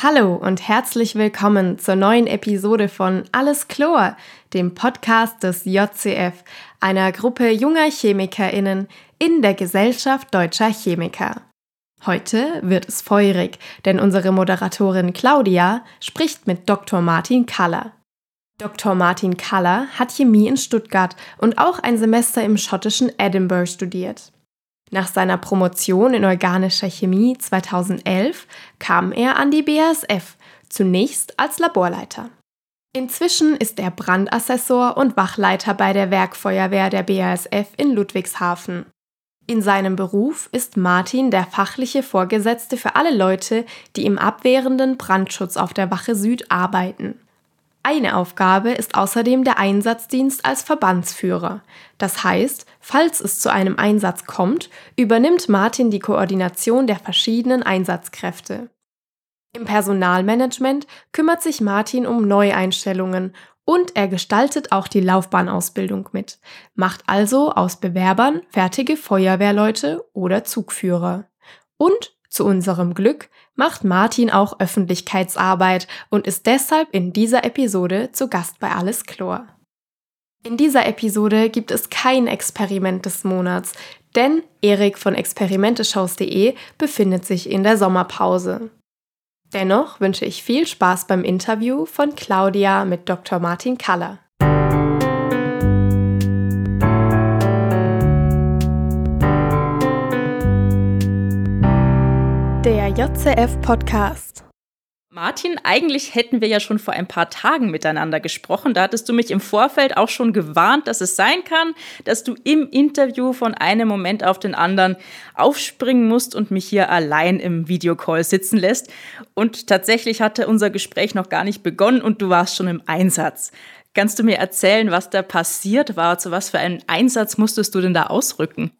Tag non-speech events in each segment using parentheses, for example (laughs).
Hallo und herzlich willkommen zur neuen Episode von Alles Chlor, dem Podcast des JCF, einer Gruppe junger ChemikerInnen in der Gesellschaft deutscher Chemiker. Heute wird es feurig, denn unsere Moderatorin Claudia spricht mit Dr. Martin Kaller. Dr. Martin Kaller hat Chemie in Stuttgart und auch ein Semester im schottischen Edinburgh studiert. Nach seiner Promotion in organischer Chemie 2011 kam er an die BASF, zunächst als Laborleiter. Inzwischen ist er Brandassessor und Wachleiter bei der Werkfeuerwehr der BASF in Ludwigshafen. In seinem Beruf ist Martin der fachliche Vorgesetzte für alle Leute, die im abwehrenden Brandschutz auf der Wache Süd arbeiten. Eine Aufgabe ist außerdem der Einsatzdienst als Verbandsführer. Das heißt, falls es zu einem Einsatz kommt, übernimmt Martin die Koordination der verschiedenen Einsatzkräfte. Im Personalmanagement kümmert sich Martin um Neueinstellungen und er gestaltet auch die Laufbahnausbildung mit, macht also aus Bewerbern fertige Feuerwehrleute oder Zugführer. Und zu unserem Glück macht Martin auch Öffentlichkeitsarbeit und ist deshalb in dieser Episode zu Gast bei Alles Chlor. In dieser Episode gibt es kein Experiment des Monats, denn Erik von experimenteshows.de befindet sich in der Sommerpause. Dennoch wünsche ich viel Spaß beim Interview von Claudia mit Dr. Martin Kaller. Der JCF Podcast. Martin, eigentlich hätten wir ja schon vor ein paar Tagen miteinander gesprochen. Da hattest du mich im Vorfeld auch schon gewarnt, dass es sein kann, dass du im Interview von einem Moment auf den anderen aufspringen musst und mich hier allein im Videocall sitzen lässt. Und tatsächlich hatte unser Gespräch noch gar nicht begonnen und du warst schon im Einsatz. Kannst du mir erzählen, was da passiert war? Zu was für einen Einsatz musstest du denn da ausrücken?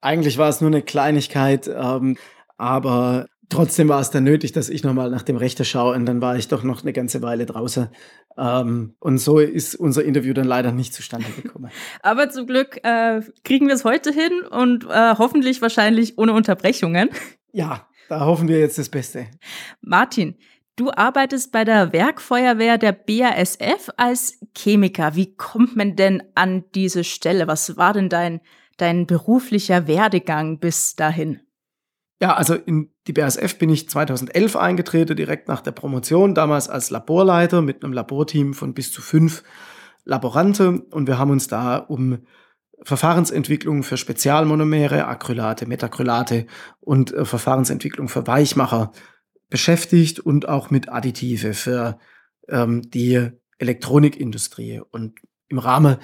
Eigentlich war es nur eine Kleinigkeit. Ähm aber trotzdem war es dann nötig, dass ich nochmal nach dem Rechte schaue und dann war ich doch noch eine ganze Weile draußen. Ähm, und so ist unser Interview dann leider nicht zustande gekommen. (laughs) Aber zum Glück äh, kriegen wir es heute hin und äh, hoffentlich wahrscheinlich ohne Unterbrechungen. (laughs) Ja, da hoffen wir jetzt das Beste. Martin, du arbeitest bei der Werkfeuerwehr der BASF als Chemiker. Wie kommt man denn an diese Stelle? Was war denn dein, dein beruflicher Werdegang bis dahin? Ja, also in die BASF bin ich 2011 eingetreten, direkt nach der Promotion, damals als Laborleiter mit einem Laborteam von bis zu fünf Laboranten und wir haben uns da um Verfahrensentwicklung für Spezialmonomere, Acrylate, Metacrylate und äh, Verfahrensentwicklung für Weichmacher beschäftigt und auch mit Additive für ähm, die Elektronikindustrie. Und im Rahmen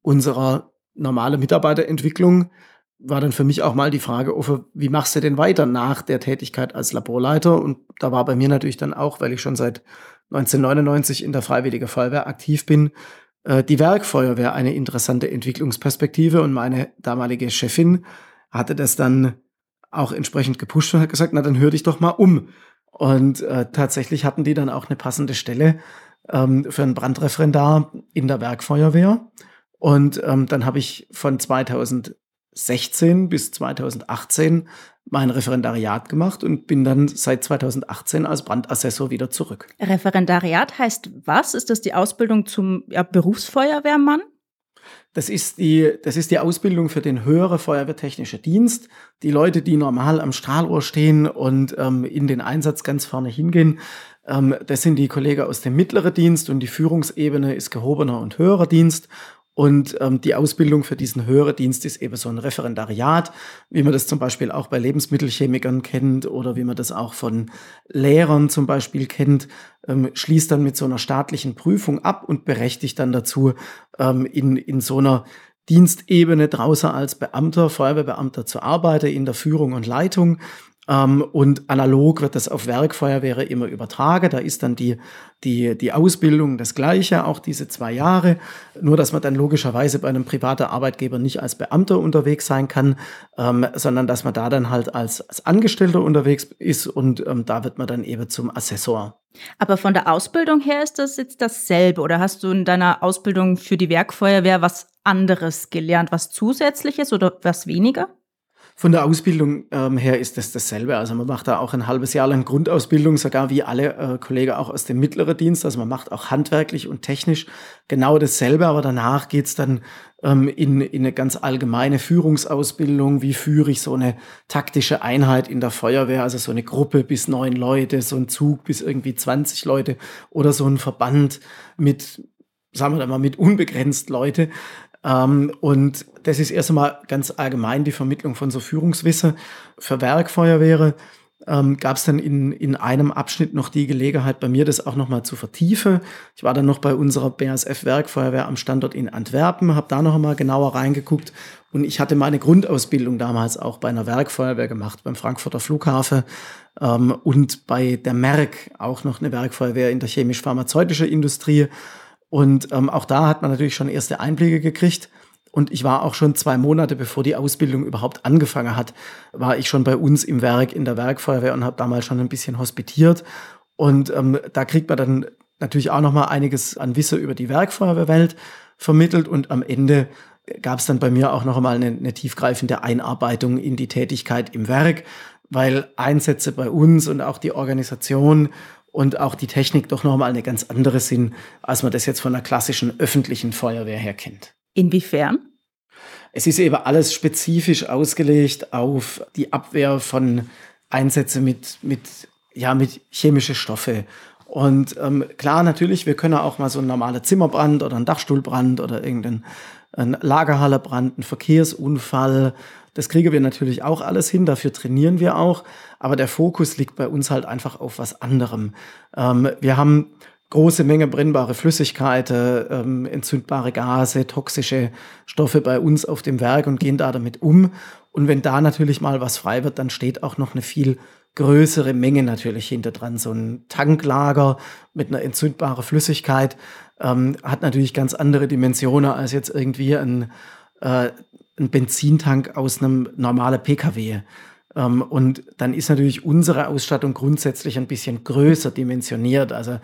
unserer normalen Mitarbeiterentwicklung war dann für mich auch mal die Frage, wie machst du denn weiter nach der Tätigkeit als Laborleiter? Und da war bei mir natürlich dann auch, weil ich schon seit 1999 in der Freiwilligen Feuerwehr aktiv bin, äh, die Werkfeuerwehr eine interessante Entwicklungsperspektive. Und meine damalige Chefin hatte das dann auch entsprechend gepusht und hat gesagt, na dann hör dich doch mal um. Und äh, tatsächlich hatten die dann auch eine passende Stelle ähm, für ein Brandreferendar in der Werkfeuerwehr. Und ähm, dann habe ich von 2000 2016 bis 2018 mein Referendariat gemacht und bin dann seit 2018 als Brandassessor wieder zurück. Referendariat heißt was? Ist das die Ausbildung zum ja, Berufsfeuerwehrmann? Das ist, die, das ist die Ausbildung für den höheren Feuerwehrtechnischen Dienst. Die Leute, die normal am Strahlrohr stehen und ähm, in den Einsatz ganz vorne hingehen, ähm, das sind die Kollegen aus dem mittleren Dienst und die Führungsebene ist gehobener und höherer Dienst. Und ähm, die Ausbildung für diesen höheren Dienst ist eben so ein Referendariat, wie man das zum Beispiel auch bei Lebensmittelchemikern kennt oder wie man das auch von Lehrern zum Beispiel kennt, ähm, schließt dann mit so einer staatlichen Prüfung ab und berechtigt dann dazu, ähm, in, in so einer Dienstebene draußen als Beamter, Feuerwehrbeamter zu arbeiten, in der Führung und Leitung. Ähm, und analog wird das auf Werkfeuerwehre immer übertragen. Da ist dann die, die, die Ausbildung das gleiche, auch diese zwei Jahre. Nur, dass man dann logischerweise bei einem privaten Arbeitgeber nicht als Beamter unterwegs sein kann, ähm, sondern dass man da dann halt als, als Angestellter unterwegs ist und ähm, da wird man dann eben zum Assessor. Aber von der Ausbildung her ist das jetzt dasselbe oder hast du in deiner Ausbildung für die Werkfeuerwehr was anderes gelernt, was zusätzliches oder was weniger? Von der Ausbildung ähm, her ist das dasselbe. Also man macht da auch ein halbes Jahr lang Grundausbildung, sogar wie alle äh, Kollegen auch aus dem mittleren Dienst. Also man macht auch handwerklich und technisch genau dasselbe, aber danach geht's dann ähm, in, in eine ganz allgemeine Führungsausbildung. Wie führe ich so eine taktische Einheit in der Feuerwehr? Also so eine Gruppe bis neun Leute, so ein Zug bis irgendwie 20 Leute oder so ein Verband mit sagen wir mal, mit unbegrenzt Leute. Ähm, und das ist erst einmal ganz allgemein die Vermittlung von so Führungswissen für Werkfeuerwehre. Ähm, gab es dann in, in einem Abschnitt noch die Gelegenheit, bei mir das auch nochmal zu vertiefen. Ich war dann noch bei unserer BASF-Werkfeuerwehr am Standort in Antwerpen, habe da noch einmal genauer reingeguckt und ich hatte meine Grundausbildung damals auch bei einer Werkfeuerwehr gemacht, beim Frankfurter Flughafen ähm, und bei der Merck, auch noch eine Werkfeuerwehr in der chemisch-pharmazeutischen Industrie. Und ähm, auch da hat man natürlich schon erste Einblicke gekriegt. Und ich war auch schon zwei Monate, bevor die Ausbildung überhaupt angefangen hat, war ich schon bei uns im Werk in der Werkfeuerwehr und habe damals schon ein bisschen hospitiert. Und ähm, da kriegt man dann natürlich auch noch mal einiges an Wissen über die Werkfeuerwehrwelt vermittelt. Und am Ende gab es dann bei mir auch noch einmal eine, eine tiefgreifende Einarbeitung in die Tätigkeit im Werk, weil Einsätze bei uns und auch die Organisation und auch die Technik doch nochmal eine ganz andere sind, als man das jetzt von einer klassischen öffentlichen Feuerwehr her kennt. Inwiefern? Es ist eben alles spezifisch ausgelegt auf die Abwehr von Einsätzen mit, mit, ja, mit chemische Stoffe. Und ähm, klar, natürlich, wir können auch mal so einen normalen Zimmerbrand oder einen Dachstuhlbrand oder irgendeinen Lagerhallebrand, einen Verkehrsunfall das kriegen wir natürlich auch alles hin, dafür trainieren wir auch, aber der Fokus liegt bei uns halt einfach auf was anderem. Ähm, wir haben große Menge brennbare Flüssigkeiten, ähm, entzündbare Gase, toxische Stoffe bei uns auf dem Werk und gehen da damit um. Und wenn da natürlich mal was frei wird, dann steht auch noch eine viel größere Menge natürlich hinter dran. So ein Tanklager mit einer entzündbaren Flüssigkeit ähm, hat natürlich ganz andere Dimensionen als jetzt irgendwie ein äh, ein Benzintank aus einem normalen Pkw. Ähm, und dann ist natürlich unsere Ausstattung grundsätzlich ein bisschen größer dimensioniert. Also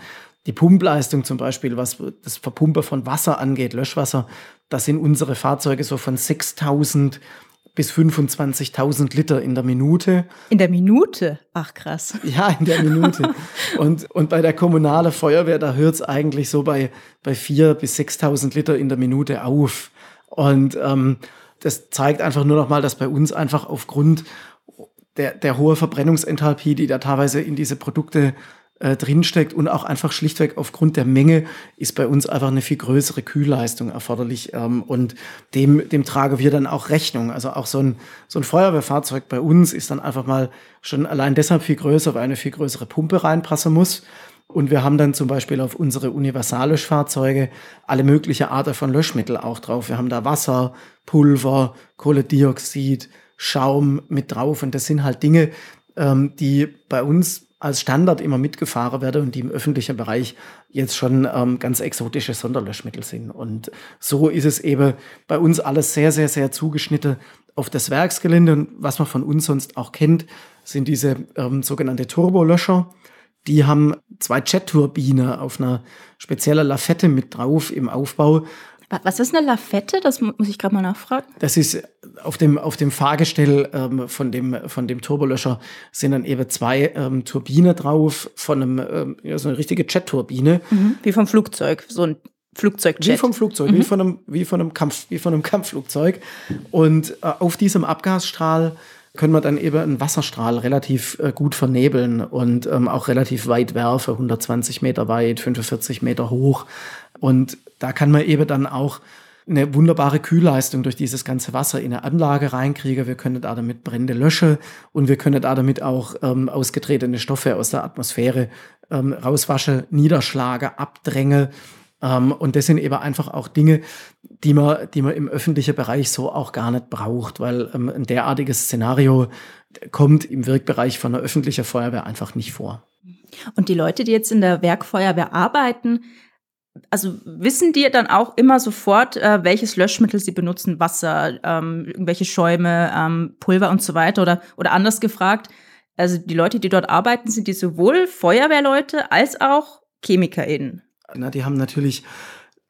die Pumpleistung zum Beispiel, was das Verpumpen von Wasser angeht, Löschwasser, da sind unsere Fahrzeuge so von 6000 bis 25.000 Liter in der Minute. In der Minute? Ach krass. (laughs) Ja, in der Minute. und, und bei der kommunalen Feuerwehr, da hört es eigentlich so bei, bei 4.000 bis 6.000 Liter in der Minute auf. Und ähm, das zeigt einfach nur noch mal, dass bei uns einfach aufgrund der, der hohen Verbrennungsenthalpie, die da teilweise in diese Produkte äh, drinsteckt und auch einfach schlichtweg aufgrund der Menge ist bei uns einfach eine viel größere Kühlleistung erforderlich ähm, und dem, dem tragen wir dann auch Rechnung. Also auch so ein, so ein Feuerwehrfahrzeug bei uns ist dann einfach mal schon allein deshalb viel größer, weil eine viel größere Pumpe reinpassen muss. Und wir haben dann zum Beispiel auf unsere Universallöschfahrzeuge alle mögliche Arten von Löschmittel auch drauf. Wir haben da Wasser, Pulver, Kohlendioxid, Schaum mit drauf. Und das sind halt Dinge, ähm, die bei uns als Standard immer mitgefahren werden und die im öffentlichen Bereich jetzt schon ähm, ganz exotische Sonderlöschmittel sind. Und so ist es eben bei uns alles sehr, sehr, sehr zugeschnitten auf das Werksgelände. Und was man von uns sonst auch kennt, sind diese ähm, sogenannte Turbolöscher. Die haben zwei Jet-Turbine auf einer speziellen Lafette mit drauf im Aufbau. Was ist eine Lafette? Das muss ich gerade mal nachfragen. Das ist auf dem, auf dem Fahrgestell ähm, von, dem, von dem Turbolöscher sind dann eben zwei ähm, Turbine drauf von einem, ähm, ja, so eine richtige Jet-Turbine. Mhm. Wie vom Flugzeug, so ein Flugzeugjet. Wie vom Flugzeug, mhm. wie, von einem, wie, von einem Kampf, wie von einem Kampfflugzeug. Und äh, auf diesem Abgasstrahl können wir dann eben einen Wasserstrahl relativ äh, gut vernebeln und ähm, auch relativ weit werfen, 120 Meter weit, 45 Meter hoch. Und da kann man eben dann auch eine wunderbare Kühlleistung durch dieses ganze Wasser in eine Anlage reinkriegen. Wir können da damit Brände löschen und wir können da damit auch ähm, ausgetretene Stoffe aus der Atmosphäre ähm, rauswaschen, niederschlagen, abdrängen. Ähm, und das sind eben einfach auch Dinge, die man, die man im öffentlichen Bereich so auch gar nicht braucht, weil ähm, ein derartiges Szenario kommt im Wirkbereich von einer öffentlichen Feuerwehr einfach nicht vor. Und die Leute, die jetzt in der Werkfeuerwehr arbeiten, also wissen die dann auch immer sofort, äh, welches Löschmittel sie benutzen, Wasser, ähm, irgendwelche Schäume, ähm, Pulver und so weiter? Oder, oder anders gefragt, also die Leute, die dort arbeiten, sind die sowohl Feuerwehrleute als auch ChemikerInnen? Na, die haben natürlich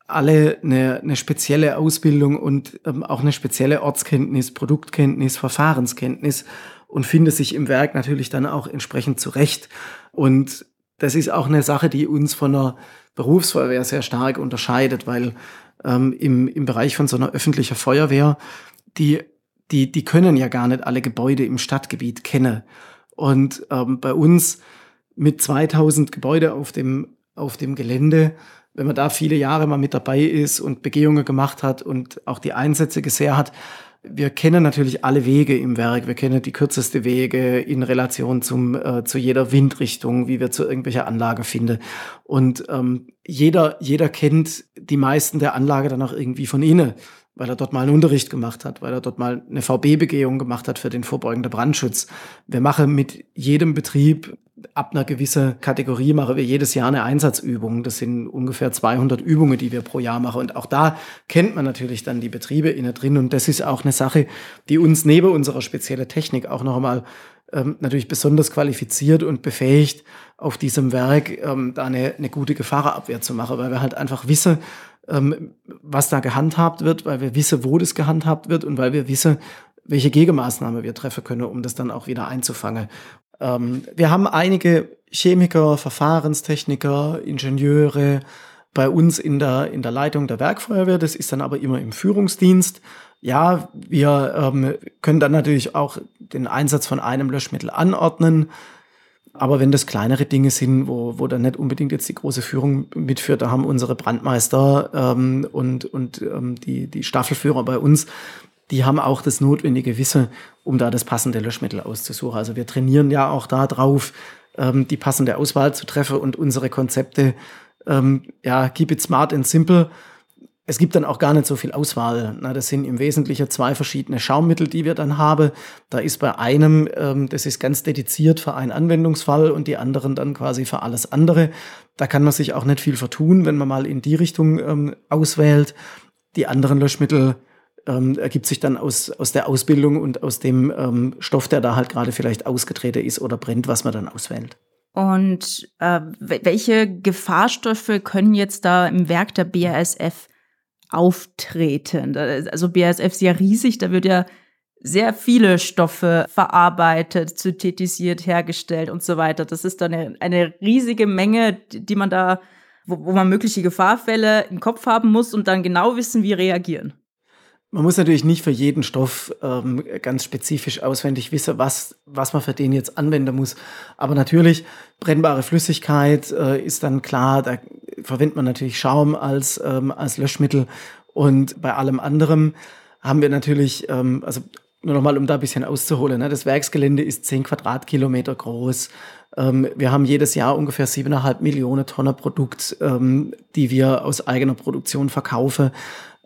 alle eine, eine spezielle Ausbildung und ähm, auch eine spezielle Ortskenntnis, Produktkenntnis, Verfahrenskenntnis und finde sich im Werk natürlich dann auch entsprechend zurecht. Und das ist auch eine Sache, die uns von der Berufsfeuerwehr sehr stark unterscheidet, weil ähm, im, im Bereich von so einer öffentlichen Feuerwehr, die, die, die können ja gar nicht alle Gebäude im Stadtgebiet kennen. Und ähm, bei uns mit 2000 Gebäude auf dem, auf dem Gelände, wenn man da viele Jahre mal mit dabei ist und Begehungen gemacht hat und auch die Einsätze gesehen hat, wir kennen natürlich alle Wege im Werk. Wir kennen die kürzeste Wege in Relation zum, äh, zu jeder Windrichtung, wie wir zu irgendwelcher Anlage finden. Und ähm, jeder, jeder kennt die meisten der Anlage dann auch irgendwie von innen, weil er dort mal einen Unterricht gemacht hat, weil er dort mal eine VB-Begehung gemacht hat für den vorbeugenden Brandschutz. Wir machen mit jedem Betrieb ab einer gewissen Kategorie machen wir jedes Jahr eine Einsatzübung. Das sind ungefähr 200 Übungen, die wir pro Jahr machen. Und auch da kennt man natürlich dann die Betriebe innen drin. Und das ist auch eine Sache, die uns neben unserer speziellen Technik auch noch einmal ähm, natürlich besonders qualifiziert und befähigt, auf diesem Werk ähm, da eine, eine gute Gefahrenabwehr zu machen, weil wir halt einfach wissen, ähm, was da gehandhabt wird, weil wir wissen, wo das gehandhabt wird und weil wir wissen, welche Gegenmaßnahme wir treffen können, um das dann auch wieder einzufangen. Ähm, wir haben einige Chemiker, Verfahrenstechniker, Ingenieure bei uns in der, in der Leitung der Werkfeuerwehr. Das ist dann aber immer im Führungsdienst. Ja, wir ähm, können dann natürlich auch den Einsatz von einem Löschmittel anordnen. Aber wenn das kleinere Dinge sind, wo, wo dann nicht unbedingt jetzt die große Führung mitführt, da haben unsere Brandmeister ähm, und, und ähm, die, die Staffelführer bei uns die haben auch das notwendige Wissen, um da das passende Löschmittel auszusuchen. Also wir trainieren ja auch darauf, ähm, die passende Auswahl zu treffen und unsere Konzepte, ähm, ja, keep it smart and simple. Es gibt dann auch gar nicht so viel Auswahl. Na, das sind im Wesentlichen zwei verschiedene Schaummittel, die wir dann haben. Da ist bei einem, ähm, das ist ganz dediziert für einen Anwendungsfall und die anderen dann quasi für alles andere. Da kann man sich auch nicht viel vertun, wenn man mal in die Richtung ähm, auswählt. Die anderen Löschmittel ähm, ergibt sich dann aus, aus der Ausbildung und aus dem ähm, Stoff, der da halt gerade vielleicht ausgetreten ist oder brennt, was man dann auswählt. Und äh, welche Gefahrstoffe können jetzt da im Werk der BASF auftreten? Also BASF ist ja riesig, da wird ja sehr viele Stoffe verarbeitet, synthetisiert, hergestellt und so weiter. Das ist dann eine, eine riesige Menge, die man da, wo, wo man mögliche Gefahrfälle im Kopf haben muss und dann genau wissen, wie reagieren. Man muss natürlich nicht für jeden Stoff ähm, ganz spezifisch auswendig wissen, was, was man für den jetzt anwenden muss. Aber natürlich, brennbare Flüssigkeit äh, ist dann klar, da verwendet man natürlich Schaum als, ähm, als Löschmittel. Und bei allem anderen haben wir natürlich, ähm, also nur nochmal, um da ein bisschen auszuholen, ne? das Werksgelände ist 10 Quadratkilometer groß. Ähm, wir haben jedes Jahr ungefähr 7,5 Millionen Tonnen Produkt, ähm, die wir aus eigener Produktion verkaufen.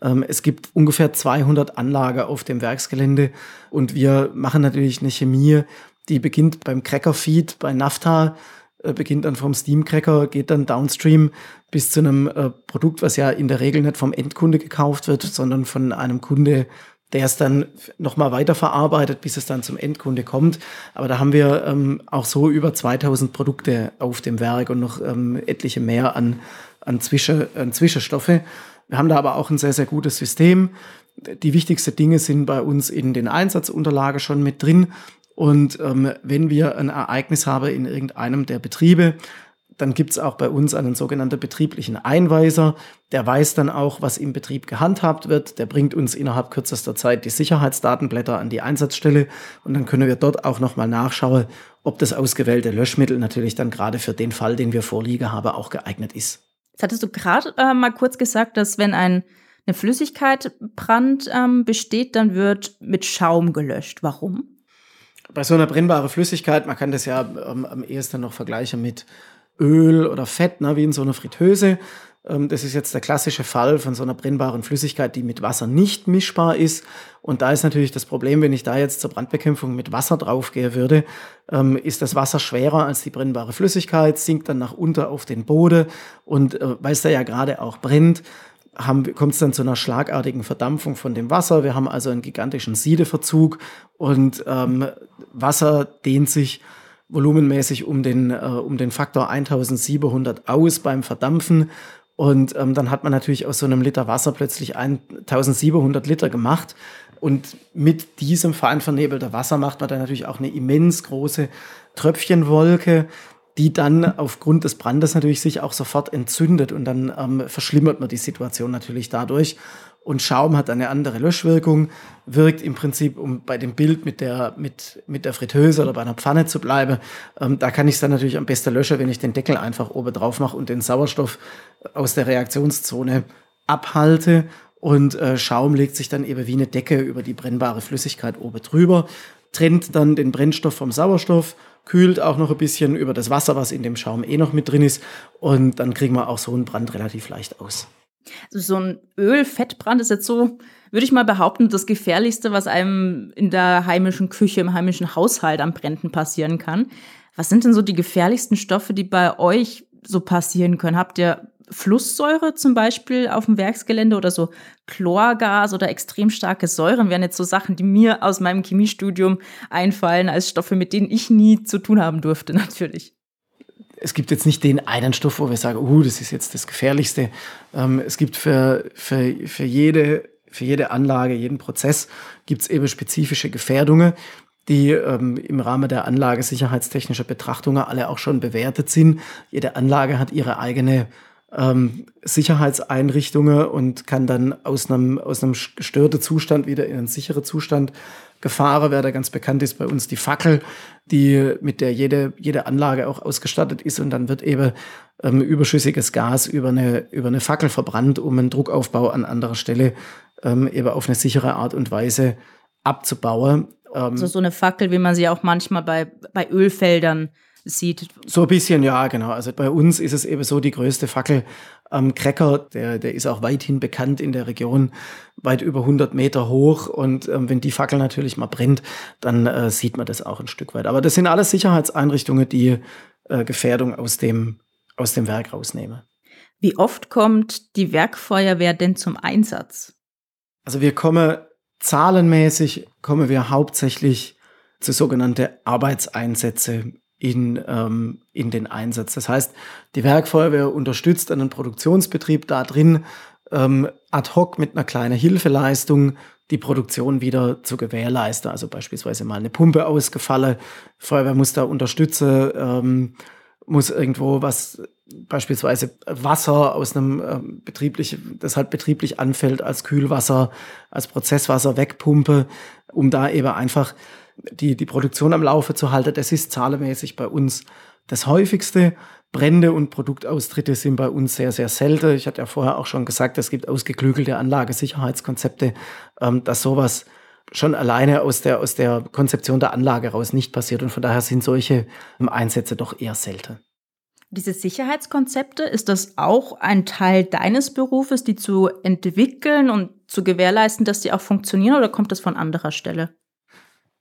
Ähm, es gibt ungefähr 200 Anlagen auf dem Werksgelände und wir machen natürlich eine Chemie, die beginnt beim Cracker-Feed, bei Nafta, äh, beginnt dann vom Steam-Cracker, geht dann downstream bis zu einem äh, Produkt, was ja in der Regel nicht vom Endkunde gekauft wird, sondern von einem Kunde, der es dann nochmal weiterverarbeitet, bis es dann zum Endkunde kommt. Aber da haben wir ähm, auch so über 2000 Produkte auf dem Werk und noch ähm, etliche mehr an, an, Zwischen, an Zwischenstoffe. Wir haben da aber auch ein sehr, sehr gutes System. Die wichtigsten Dinge sind bei uns in den Einsatzunterlagen schon mit drin. Und ähm, wenn wir ein Ereignis haben in irgendeinem der Betriebe, dann gibt es auch bei uns einen sogenannten betrieblichen Einweiser. Der weiß dann auch, was im Betrieb gehandhabt wird. Der bringt uns innerhalb kürzester Zeit die Sicherheitsdatenblätter an die Einsatzstelle und dann können wir dort auch nochmal nachschauen, ob das ausgewählte Löschmittel natürlich dann gerade für den Fall, den wir vorliegen haben, auch geeignet ist. Jetzt hattest du gerade äh, mal kurz gesagt, dass wenn ein, eine Flüssigkeit Brand ähm, besteht, dann wird mit Schaum gelöscht. Warum? Bei so einer brennbaren Flüssigkeit, man kann das ja ähm, am ehesten noch vergleichen mit Öl oder Fett, ne, wie in so einer Fritteuse. Ähm, das ist jetzt der klassische Fall von so einer brennbaren Flüssigkeit, die mit Wasser nicht mischbar ist. Und da ist natürlich das Problem, wenn ich da jetzt zur Brandbekämpfung mit Wasser draufgehe würde, ähm, ist das Wasser schwerer als die brennbare Flüssigkeit, sinkt dann nach unten auf den Boden und äh, weil es da ja gerade auch brennt, kommt es dann zu einer schlagartigen Verdampfung von dem Wasser. Wir haben also einen gigantischen Siedeverzug und ähm, Wasser dehnt sich volumenmäßig um den, äh, um den Faktor 1700 aus beim Verdampfen Und ähm, dann hat man natürlich aus so einem Liter Wasser plötzlich 1700 Liter gemacht. Und mit diesem fein vernebelten Wasser macht man dann natürlich auch eine immens große Tröpfchenwolke, die dann aufgrund des Brandes natürlich sich auch sofort entzündet und dann ähm, verschlimmert man die Situation natürlich dadurch. Und Schaum hat eine andere Löschwirkung, wirkt im Prinzip, um bei dem Bild mit der, mit, mit der Fritteuse oder bei einer Pfanne zu bleiben, ähm, da kann ich es dann natürlich am besten löschen, wenn ich den Deckel einfach oben drauf mache und den Sauerstoff aus der Reaktionszone abhalte. Und äh, Schaum legt sich dann eben wie eine Decke über die brennbare Flüssigkeit oben drüber, trennt dann den Brennstoff vom Sauerstoff kühlt auch noch ein bisschen über das Wasser, was in dem Schaum eh noch mit drin ist. Und dann kriegen wir auch so einen Brand relativ leicht aus. Also so ein Öl-Fettbrand ist jetzt so, würde ich mal behaupten, das Gefährlichste, was einem in der heimischen Küche, im heimischen Haushalt am Bränden passieren kann. Was sind denn so die gefährlichsten Stoffe, die bei euch so passieren können? Habt ihr Flusssäure zum Beispiel auf dem Werksgelände oder so Chlorgas oder extrem starke Säuren wären jetzt so Sachen, die mir aus meinem Chemiestudium einfallen als Stoffe, mit denen ich nie zu tun haben durfte, (laughs) natürlich. Es gibt jetzt nicht den einen Stoff, wo wir sagen, uh, das ist jetzt das Gefährlichste. Ähm, es gibt für, für, für, jede, für jede Anlage, jeden Prozess, gibt es eben spezifische Gefährdungen die ähm, im Rahmen der Anlage sicherheitstechnischer Betrachtungen alle auch schon bewertet sind. Jede Anlage hat ihre eigene ähm, Sicherheitseinrichtungen und kann dann aus einem, aus einem gestörten Zustand wieder in einen sicheren Zustand gefahren werden. Ganz bekannt ist bei uns die Fackel, die, mit der jede, jede Anlage auch ausgestattet ist und dann wird eben ähm, überschüssiges Gas über eine, über eine Fackel verbrannt, um einen Druckaufbau an anderer Stelle ähm, eben auf eine sichere Art und Weise abzubauen. Ähm, also so eine Fackel, wie man sie auch manchmal bei, bei Ölfeldern sieht. So ein bisschen, ja, genau. Also bei uns ist es eben so, die größte Fackel am Cracker, der, der ist auch weithin bekannt in der Region, weit über 100 Meter hoch. Und ähm, wenn die Fackel natürlich mal brennt, dann äh, sieht man das auch ein Stück weit. Aber das sind alles Sicherheitseinrichtungen, die äh, Gefährdung aus dem, aus dem Werk rausnehmen. Wie oft kommt die Werkfeuerwehr denn zum Einsatz? Also wir kommen zahlenmäßig, kommen wir hauptsächlich zu sogenannten Arbeitseinsätze in, ähm, in den Einsatz. Das heißt, die Werkfeuerwehr unterstützt einen Produktionsbetrieb da drin, ähm, ad hoc mit einer kleinen Hilfeleistung die Produktion wieder zu gewährleisten. Also beispielsweise mal eine Pumpe ausgefallen, Feuerwehr muss da unterstützen, ähm, muss irgendwo was, beispielsweise Wasser aus einem ähm, betrieblich, das halt betrieblich anfällt als Kühlwasser, als Prozesswasser wegpumpe, um da eben einfach die, die Produktion am Laufe zu halten. Das ist zahlenmäßig bei uns das häufigste. Brände und Produktaustritte sind bei uns sehr, sehr selten. Ich hatte ja vorher auch schon gesagt, es gibt ausgeklügelte Anlagesicherheitskonzepte, ähm, dass sowas schon alleine aus der, aus der Konzeption der Anlage raus nicht passiert. Und von daher sind solche ähm, Einsätze doch eher selten. Diese Sicherheitskonzepte, ist das auch ein Teil deines Berufes, die zu entwickeln und zu gewährleisten, dass die auch funktionieren oder kommt das von anderer Stelle?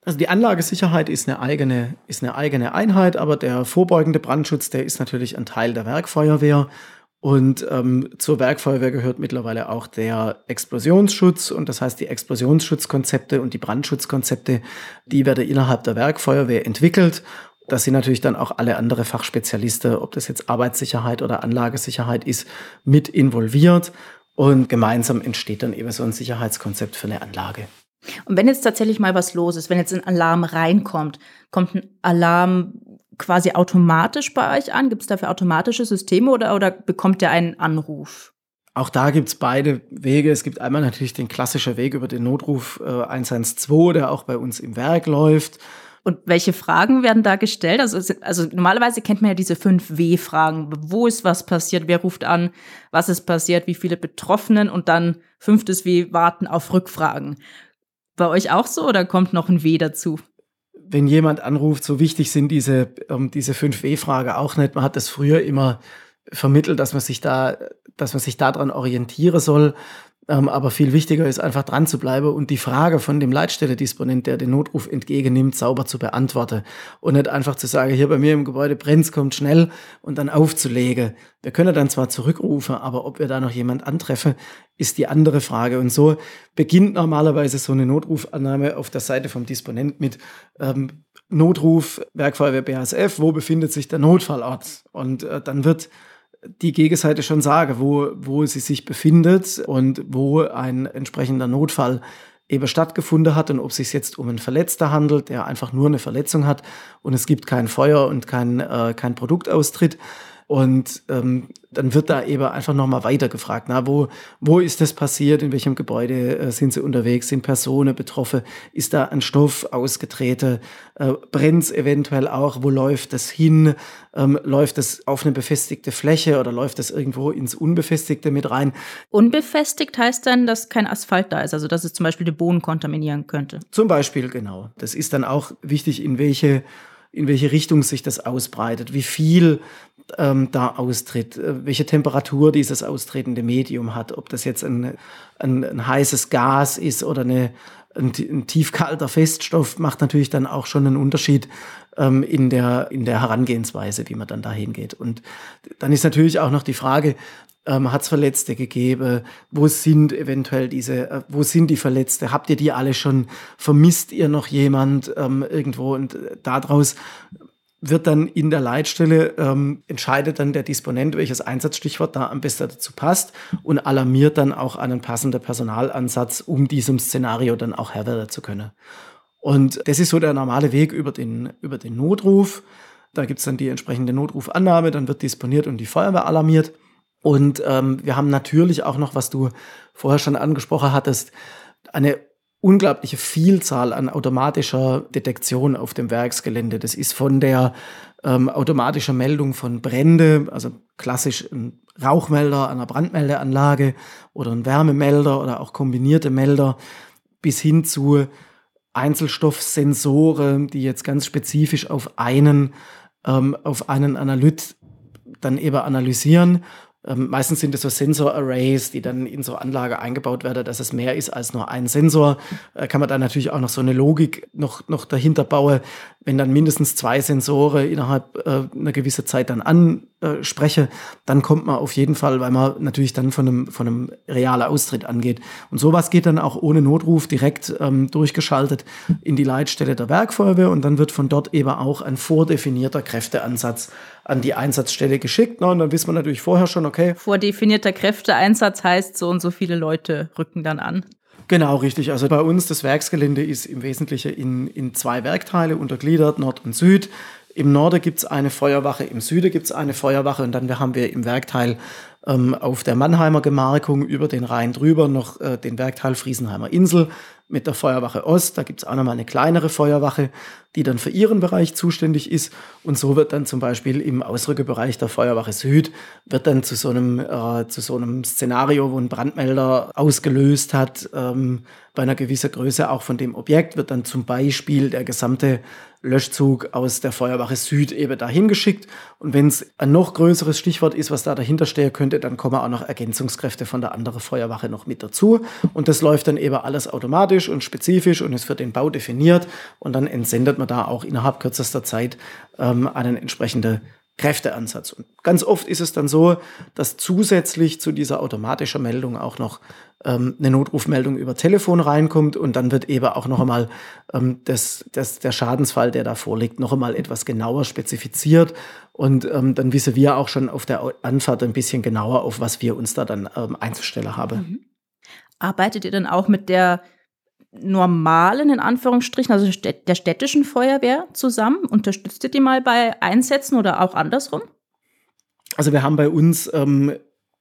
Also die Anlagesicherheit ist eine eigene, ist eine eigene Einheit, aber der vorbeugende Brandschutz, der ist natürlich ein Teil der Werkfeuerwehr. Und ähm, zur Werkfeuerwehr gehört mittlerweile auch der Explosionsschutz. Und das heißt, die Explosionsschutzkonzepte und die Brandschutzkonzepte, die werden innerhalb der Werkfeuerwehr entwickelt. Das sind natürlich dann auch alle andere Fachspezialisten, ob das jetzt Arbeitssicherheit oder Anlagesicherheit ist, mit involviert. Und gemeinsam entsteht dann eben so ein Sicherheitskonzept für eine Anlage. Und wenn jetzt tatsächlich mal was los ist, wenn jetzt ein Alarm reinkommt, kommt ein Alarm quasi automatisch bei euch an? Gibt es dafür automatische Systeme oder, oder bekommt der einen Anruf? Auch da gibt es beide Wege. Es gibt einmal natürlich den klassischen Weg über den Notruf äh, 112, der auch bei uns im Werk läuft. Und welche Fragen werden da gestellt? Also, also normalerweise kennt man ja diese fünf W-Fragen. Wo ist was passiert? Wer ruft an? Was ist passiert? Wie viele Betroffenen? Und dann fünftes W, warten auf Rückfragen. Bei euch auch so oder kommt noch ein W dazu? Wenn jemand anruft, so wichtig sind diese, ähm, diese 5W-Frage auch nicht. Man hat das früher immer vermittelt, dass man sich da, dass man sich daran orientieren soll. Ähm, aber viel wichtiger ist einfach dran zu bleiben und die Frage von dem Leitstelle-Disponent, der den Notruf entgegennimmt, sauber zu beantworten. Und nicht einfach zu sagen, hier bei mir im Gebäude brennt kommt schnell und dann aufzulegen. Wir können dann zwar zurückrufen, aber ob wir da noch jemand antreffen, ist die andere Frage. Und so beginnt normalerweise so eine Notrufannahme auf der Seite vom Disponent mit ähm, Notruf, Werkfeuerwehr BASF, wo befindet sich der Notfallort? Und äh, dann wird die Gegenseite schon sagen, wo, wo sie sich befindet und wo ein entsprechender Notfall eben stattgefunden hat und ob es sich jetzt um einen Verletzter handelt, der einfach nur eine Verletzung hat und es gibt kein Feuer und kein, äh, kein Produktaustritt. Und ähm, dann wird da eben einfach nochmal weiter gefragt, na, wo, wo ist das passiert, in welchem Gebäude äh, sind sie unterwegs, sind Personen betroffen, ist da ein Stoff ausgetreten, äh, brennt es eventuell auch, wo läuft das hin, ähm, läuft es auf eine befestigte Fläche oder läuft es irgendwo ins Unbefestigte mit rein. Unbefestigt heißt dann, dass kein Asphalt da ist, also dass es zum Beispiel den Boden kontaminieren könnte. Zum Beispiel, genau. Das ist dann auch wichtig, in welche in welche Richtung sich das ausbreitet, wie viel ähm, da austritt, äh, welche Temperatur dieses austretende Medium hat, ob das jetzt ein, ein, ein heißes Gas ist oder eine, ein, ein tiefkalter Feststoff, macht natürlich dann auch schon einen Unterschied ähm, in, der, in der Herangehensweise, wie man dann dahin geht. Und dann ist natürlich auch noch die Frage, ähm, hat es Verletzte gegeben? Wo sind eventuell diese, äh, wo sind die Verletzte? Habt ihr die alle schon? Vermisst ihr noch jemand ähm, irgendwo? Und äh, daraus wird dann in der Leitstelle, ähm, entscheidet dann der Disponent, welches Einsatzstichwort da am besten dazu passt und alarmiert dann auch einen passenden Personalansatz, um diesem Szenario dann auch Herr werden zu können. Und das ist so der normale Weg über den, über den Notruf. Da gibt's dann die entsprechende Notrufannahme, dann wird disponiert und die Feuerwehr alarmiert. Und ähm, wir haben natürlich auch noch, was du vorher schon angesprochen hattest, eine unglaubliche Vielzahl an automatischer Detektion auf dem Werksgelände. Das ist von der ähm, automatischen Meldung von Brände, also klassisch ein Rauchmelder an einer Brandmeldeanlage oder ein Wärmemelder oder auch kombinierte Melder, bis hin zu Einzelstoffsensoren, die jetzt ganz spezifisch auf einen, ähm, auf einen Analyt dann eben analysieren ähm, meistens sind es so Sensor-Arrays, die dann in so Anlage eingebaut werden, dass es mehr ist als nur ein Sensor. Äh, kann man da natürlich auch noch so eine Logik noch, noch dahinter bauen. Wenn dann mindestens zwei Sensoren innerhalb äh, einer gewissen Zeit dann anspreche, dann kommt man auf jeden Fall, weil man natürlich dann von einem, von einem realen Austritt angeht. Und sowas geht dann auch ohne Notruf direkt ähm, durchgeschaltet in die Leitstelle der Werkfeuerwehr und dann wird von dort eben auch ein vordefinierter Kräfteansatz an die Einsatzstelle geschickt. Ne? Und dann wissen wir natürlich vorher schon, okay. Vordefinierter Kräfteeinsatz heißt, so und so viele Leute rücken dann an. Genau, richtig. Also bei uns das Werksgelände ist im Wesentlichen in, in zwei Werkteile untergliedert, Nord und Süd. Im Norden gibt es eine Feuerwache, im Süden gibt es eine Feuerwache und dann haben wir im Werkteil ähm, auf der Mannheimer Gemarkung über den Rhein drüber noch äh, den Werkteil Friesenheimer Insel mit der Feuerwache Ost. Da gibt es auch nochmal eine kleinere Feuerwache, die dann für ihren Bereich zuständig ist. Und so wird dann zum Beispiel im Ausrückebereich der Feuerwache Süd, wird dann zu so einem, äh, zu so einem Szenario, wo ein Brandmelder ausgelöst hat, ähm, bei einer gewissen Größe auch von dem Objekt, wird dann zum Beispiel der gesamte Löschzug aus der Feuerwache Süd eben dahin geschickt. Und wenn es ein noch größeres Stichwort ist, was da dahinter stehen könnte, dann kommen auch noch Ergänzungskräfte von der anderen Feuerwache noch mit dazu. Und das läuft dann eben alles automatisch und spezifisch und ist für den Bau definiert. Und dann entsendet man da auch innerhalb kürzester Zeit ähm, einen entsprechenden Kräfteansatz. Und ganz oft ist es dann so, dass zusätzlich zu dieser automatischen Meldung auch noch ähm, eine Notrufmeldung über Telefon reinkommt und dann wird eben auch noch einmal ähm, das, das, der Schadensfall, der da vorliegt, noch einmal etwas genauer spezifiziert. Und ähm, dann wissen wir auch schon auf der Anfahrt ein bisschen genauer, auf was wir uns da dann ähm, einzustellen haben. Mhm. Arbeitet ihr dann auch mit der normalen, in Anführungsstrichen, also der städtischen Feuerwehr zusammen? Unterstützt ihr die mal bei Einsätzen oder auch andersrum? Also wir haben bei uns ähm,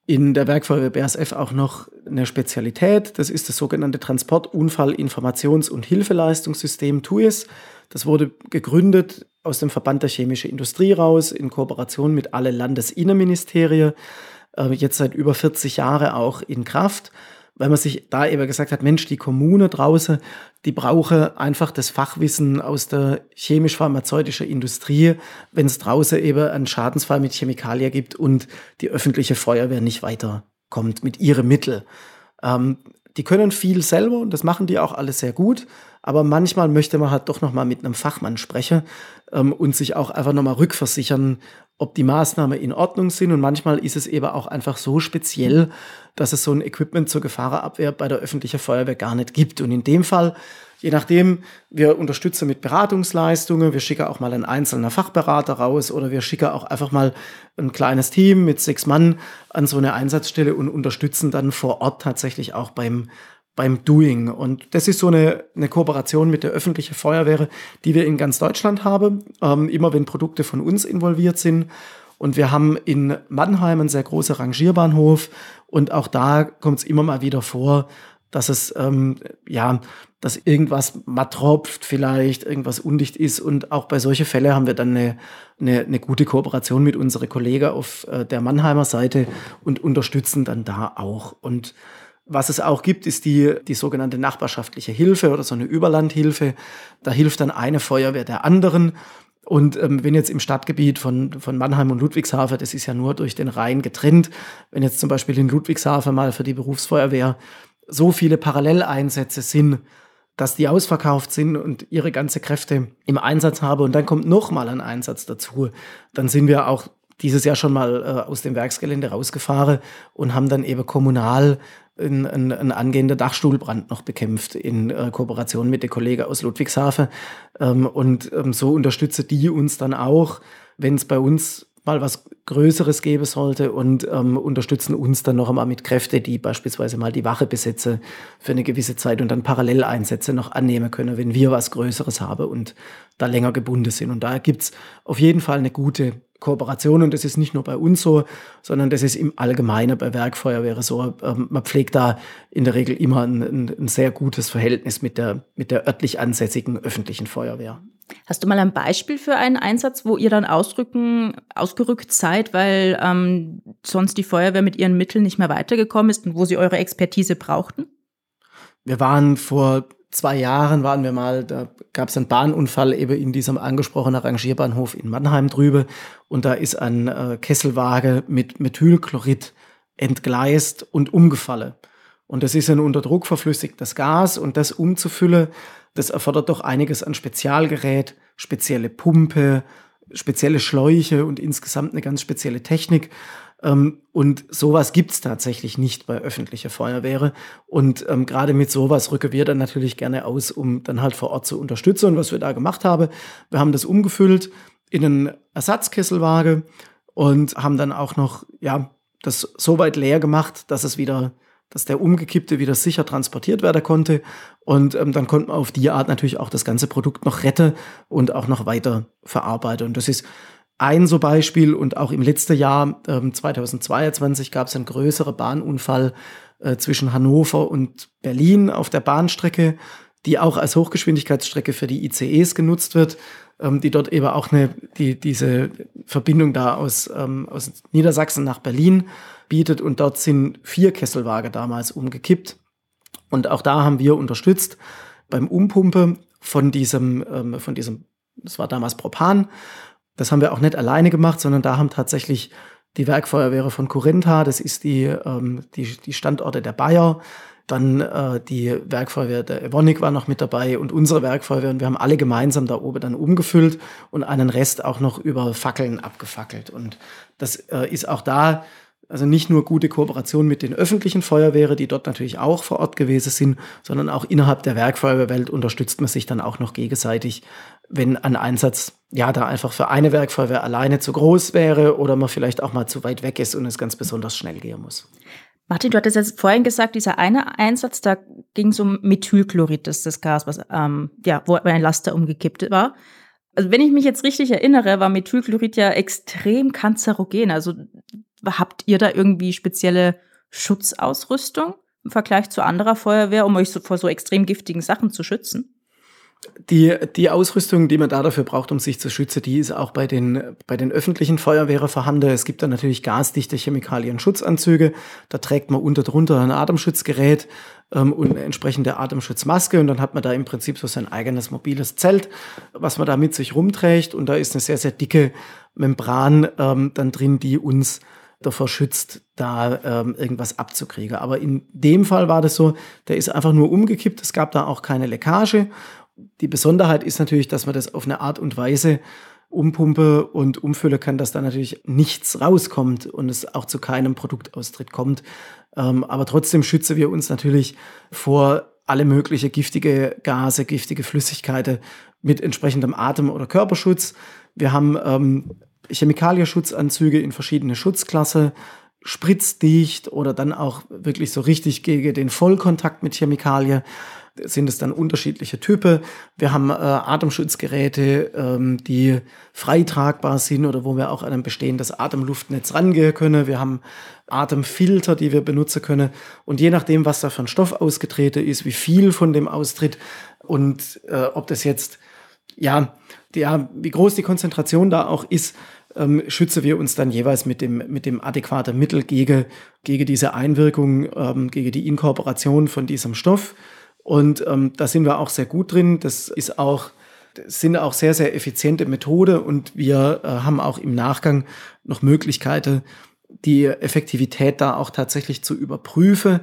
in der Werkfeuerwehr BASF auch noch eine Spezialität. Das ist das sogenannte Transportunfall, Informations- und Hilfeleistungssystem TUIS. Das wurde gegründet aus dem Verband der chemischen Industrie raus in Kooperation mit alle Landesinnenministerien. Äh, jetzt seit über 40 Jahren auch in Kraft weil man sich da eben gesagt hat, Mensch, die Kommune draußen, die brauche einfach das Fachwissen aus der chemisch-pharmazeutischen Industrie, wenn es draußen eben einen Schadensfall mit Chemikalien gibt und die öffentliche Feuerwehr nicht weiterkommt mit ihren Mitteln. Ähm, die können viel selber und das machen die auch alles sehr gut, aber manchmal möchte man halt doch nochmal mit einem Fachmann sprechen ähm, und sich auch einfach nochmal rückversichern, ob die Maßnahmen in Ordnung sind. Und manchmal ist es eben auch einfach so speziell, dass es so ein Equipment zur Gefahrenabwehr bei der öffentlichen Feuerwehr gar nicht gibt. Und in dem Fall je nachdem, wir unterstützen mit Beratungsleistungen, wir schicken auch mal einen einzelnen Fachberater raus oder wir schicken auch einfach mal ein kleines Team mit sechs Mann an so eine Einsatzstelle und unterstützen dann vor Ort tatsächlich auch beim, beim Doing. Und das ist so eine, eine Kooperation mit der öffentlichen Feuerwehr, die wir in ganz Deutschland haben, ähm, immer wenn Produkte von uns involviert sind. Und wir haben in Mannheim einen sehr großen Rangierbahnhof und auch da kommt es immer mal wieder vor, dass es ähm, ja, dass irgendwas matt tropft vielleicht, irgendwas undicht ist und auch bei solchen Fällen haben wir dann eine, eine, eine gute Kooperation mit unseren Kollegen auf äh, der Mannheimer Seite und unterstützen dann da auch und was es auch gibt, ist die, die sogenannte nachbarschaftliche Hilfe oder so eine Überlandhilfe. Da hilft dann eine Feuerwehr der anderen. Und ähm, wenn jetzt im Stadtgebiet von, von Mannheim und Ludwigshafen, das ist ja nur durch den Rhein getrennt, wenn jetzt zum Beispiel in Ludwigshafen mal für die Berufsfeuerwehr so viele Paralleleinsätze sind, dass die ausverkauft sind und ihre ganze Kräfte im Einsatz haben und dann kommt noch mal ein Einsatz dazu, dann sind wir auch dieses Jahr schon mal äh, aus dem Werksgelände rausgefahren und haben dann eben kommunal ein, ein, ein angehender Dachstuhlbrand noch bekämpft in äh, Kooperation mit den Kollegen aus Ludwigshafen. Ähm, und ähm, so unterstütze die uns dann auch, wenn es bei uns mal was Größeres geben sollte und ähm, unterstützen uns dann noch einmal mit Kräfte, die beispielsweise mal die Wache besetzen für eine gewisse Zeit und dann Paralleleinsätze noch annehmen können, wenn wir was Größeres haben und da länger gebunden sind. Und da gibt's auf jeden Fall eine gute Kooperation und das ist nicht nur bei uns so, sondern das ist im Allgemeinen bei Werkfeuerwehr so. Ähm, man pflegt da in der Regel immer ein, ein, ein sehr gutes Verhältnis mit der, mit der örtlich ansässigen öffentlichen Feuerwehr. Hast du mal ein Beispiel für einen Einsatz, wo ihr dann ausrücken, ausgerückt seid, weil ähm, sonst die Feuerwehr mit ihren Mitteln nicht mehr weitergekommen ist und wo sie eure Expertise brauchten? Wir waren vor zwei Jahren waren wir mal, da gab es einen Bahnunfall eben in diesem angesprochenen Rangierbahnhof in Mannheim drüber und da ist ein äh, Kesselwagen mit Methylchlorid entgleist und umgefallen. Und das ist ein unter Druck verflüssigtes Gas und das umzufüllen, das erfordert doch einiges an Spezialgerät, spezielle Pumpe, spezielle Schläuche und insgesamt eine ganz spezielle Technik. Ähm, und sowas gibt's tatsächlich nicht bei öffentlicher Feuerwehr. Und ähm, gerade mit sowas rücken wir dann natürlich gerne aus, um dann halt vor Ort zu unterstützen. Und was wir da gemacht haben, wir haben das umgefüllt in einen Ersatzkesselwagen und haben dann auch noch, ja, das so weit leer gemacht, dass es wieder dass der Umgekippte wieder sicher transportiert werden konnte. Und ähm, dann konnte man auf die Art natürlich auch das ganze Produkt noch retten und auch noch weiter verarbeiten. Und das ist ein so Beispiel. Und auch im letzten Jahr, ähm, 2022, gab es einen größeren Bahnunfall äh, zwischen Hannover und Berlin auf der Bahnstrecke, die auch als Hochgeschwindigkeitsstrecke für die ICEs genutzt wird, ähm, die dort eben auch eine, die, diese Verbindung da aus, ähm, aus Niedersachsen nach Berlin bietet. Und dort sind vier Kesselwagen damals umgekippt. Und auch da haben wir unterstützt beim Umpumpe von diesem, ähm, von diesem, das war damals Propan. Das haben wir auch nicht alleine gemacht, sondern da haben tatsächlich die Werkfeuerwehre von Corinta, das ist die, ähm, die, die Standorte der Bayer, dann äh, die Werkfeuerwehr der Evonik war noch mit dabei und unsere Werkfeuerwehr. Und wir haben alle gemeinsam da oben dann umgefüllt und einen Rest auch noch über Fackeln abgefackelt. Und das äh, ist auch da also nicht nur gute Kooperation mit den öffentlichen Feuerwehren, die dort natürlich auch vor Ort gewesen sind, sondern auch innerhalb der Werkfeuerwehrwelt unterstützt man sich dann auch noch gegenseitig, wenn ein Einsatz ja da einfach für eine Werkfeuerwehr alleine zu groß wäre oder man vielleicht auch mal zu weit weg ist und es ganz besonders schnell gehen muss. Martin, du hattest jetzt vorhin gesagt, dieser eine Einsatz, da ging es um Methylchlorid, das ist das Gas, was ähm, ja, wo ein Laster umgekippt war. Also wenn ich mich jetzt richtig erinnere, war Methylchlorid ja extrem kanzerogen. Also Habt ihr da irgendwie spezielle Schutzausrüstung im Vergleich zu anderer Feuerwehr, um euch so vor so extrem giftigen Sachen zu schützen? Die, die Ausrüstung, die man da dafür braucht, um sich zu schützen, die ist auch bei den, bei den öffentlichen Feuerwehren vorhanden. Es gibt da natürlich gasdichte Chemikalien-Schutzanzüge. Da trägt man unter drunter ein Atemschutzgerät ähm, und eine entsprechende Atemschutzmaske. Und dann hat man da im Prinzip so sein eigenes mobiles Zelt, was man da mit sich rumträgt. Und da ist eine sehr, sehr dicke Membran ähm, dann drin, die uns davor schützt, da ähm, irgendwas abzukriegen. Aber in dem Fall war das so, der ist einfach nur umgekippt, es gab da auch keine Leckage. Die Besonderheit ist natürlich, dass man das auf eine Art und Weise umpumpe und umfülle kann, dass da natürlich nichts rauskommt und es auch zu keinem Produktaustritt kommt. Ähm, aber trotzdem schützen wir uns natürlich vor alle mögliche giftige Gase, giftige Flüssigkeiten mit entsprechendem Atem- oder Körperschutz. Wir haben ähm, Chemikalienschutzanzüge in verschiedene Schutzklasse, spritzdicht oder dann auch wirklich so richtig gegen den Vollkontakt mit Chemikalien sind es dann unterschiedliche Typen. Wir haben äh, Atemschutzgeräte, ähm, die frei tragbar sind oder wo wir auch an ein bestehendes Atemluftnetz rangehen können. Wir haben Atemfilter, die wir benutzen können. Und je nachdem, was da für ein Stoff ausgetreten ist, wie viel von dem austritt und äh, ob das jetzt, ja, ja, wie groß die Konzentration da auch ist, ähm, schützen wir uns dann jeweils mit dem, mit dem adäquaten Mittel gegen, gegen diese Einwirkung, ähm, gegen die Inkorporation von diesem Stoff. Und ähm, da sind wir auch sehr gut drin. Das ist auch, das sind auch sehr, sehr effiziente Methode und wir äh, haben auch im Nachgang noch Möglichkeiten, die Effektivität da auch tatsächlich zu überprüfen.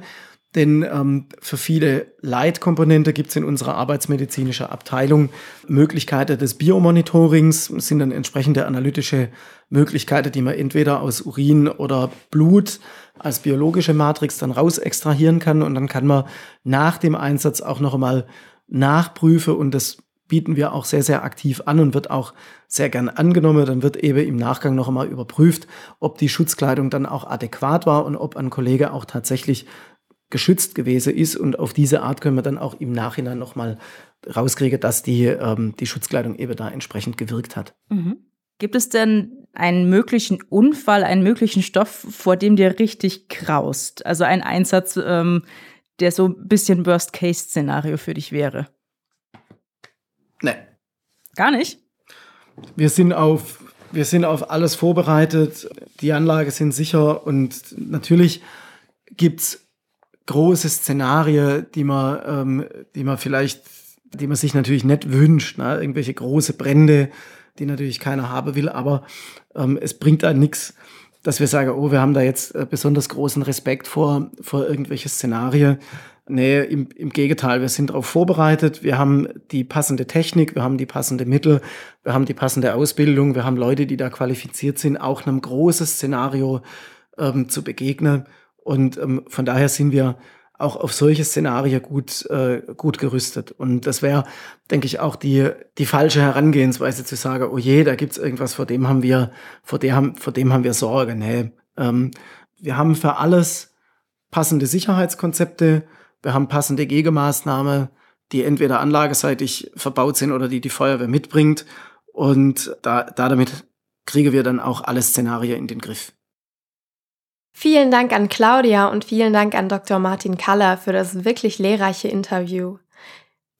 Denn ähm, für viele Leitkomponente gibt es in unserer arbeitsmedizinischen Abteilung Möglichkeiten des Biomonitorings, sind dann entsprechende analytische Möglichkeiten, die man entweder aus Urin oder Blut als biologische Matrix dann raus extrahieren kann. Und dann kann man nach dem Einsatz auch noch einmal nachprüfen. Und das bieten wir auch sehr, sehr aktiv an und wird auch sehr gern angenommen. Dann wird eben im Nachgang noch einmal überprüft, ob die Schutzkleidung dann auch adäquat war und ob ein Kollege auch tatsächlich geschützt gewesen ist. Und auf diese Art können wir dann auch im Nachhinein nochmal rauskriegen, dass die, ähm, die Schutzkleidung eben da entsprechend gewirkt hat. Mhm. Gibt es denn einen möglichen Unfall, einen möglichen Stoff, vor dem dir richtig kraust? Also ein Einsatz, ähm, der so ein bisschen Worst-Case-Szenario für dich wäre? Nee. Gar nicht? Wir sind auf, wir sind auf alles vorbereitet. Die Anlage sind sicher und natürlich gibt es große Szenarien, die man, ähm, die man vielleicht, die man sich natürlich nicht wünscht, ne? irgendwelche große Brände, die natürlich keiner haben will, aber ähm, es bringt da nichts, dass wir sagen, oh, wir haben da jetzt äh, besonders großen Respekt vor, vor irgendwelche Szenarien. Nee, im, im Gegenteil, wir sind darauf vorbereitet, wir haben die passende Technik, wir haben die passende Mittel, wir haben die passende Ausbildung, wir haben Leute, die da qualifiziert sind, auch einem großen Szenario ähm, zu begegnen. Und ähm, von daher sind wir auch auf solche Szenarien gut, äh, gut gerüstet. Und das wäre, denke ich, auch die, die falsche Herangehensweise zu sagen, oh je, da gibt's irgendwas, vor dem haben wir, vor dem haben, vor dem haben wir Sorge. Nee, ähm, wir haben für alles passende Sicherheitskonzepte, wir haben passende Gegenmaßnahmen, die entweder anlageseitig verbaut sind oder die die Feuerwehr mitbringt. Und da, da damit kriegen wir dann auch alle Szenarien in den Griff. Vielen Dank an Claudia und vielen Dank an Dr. Martin Kaller für das wirklich lehrreiche Interview.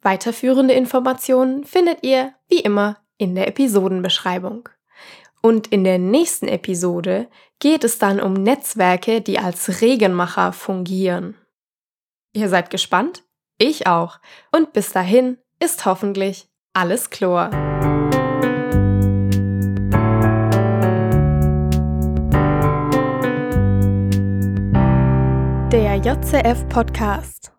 Weiterführende Informationen findet ihr, wie immer, in der Episodenbeschreibung. Und in der nächsten Episode geht es dann um Netzwerke, die als Regenmacher fungieren. Ihr seid gespannt? Ich auch. Und bis dahin ist hoffentlich alles Chlor. Der JCF Podcast.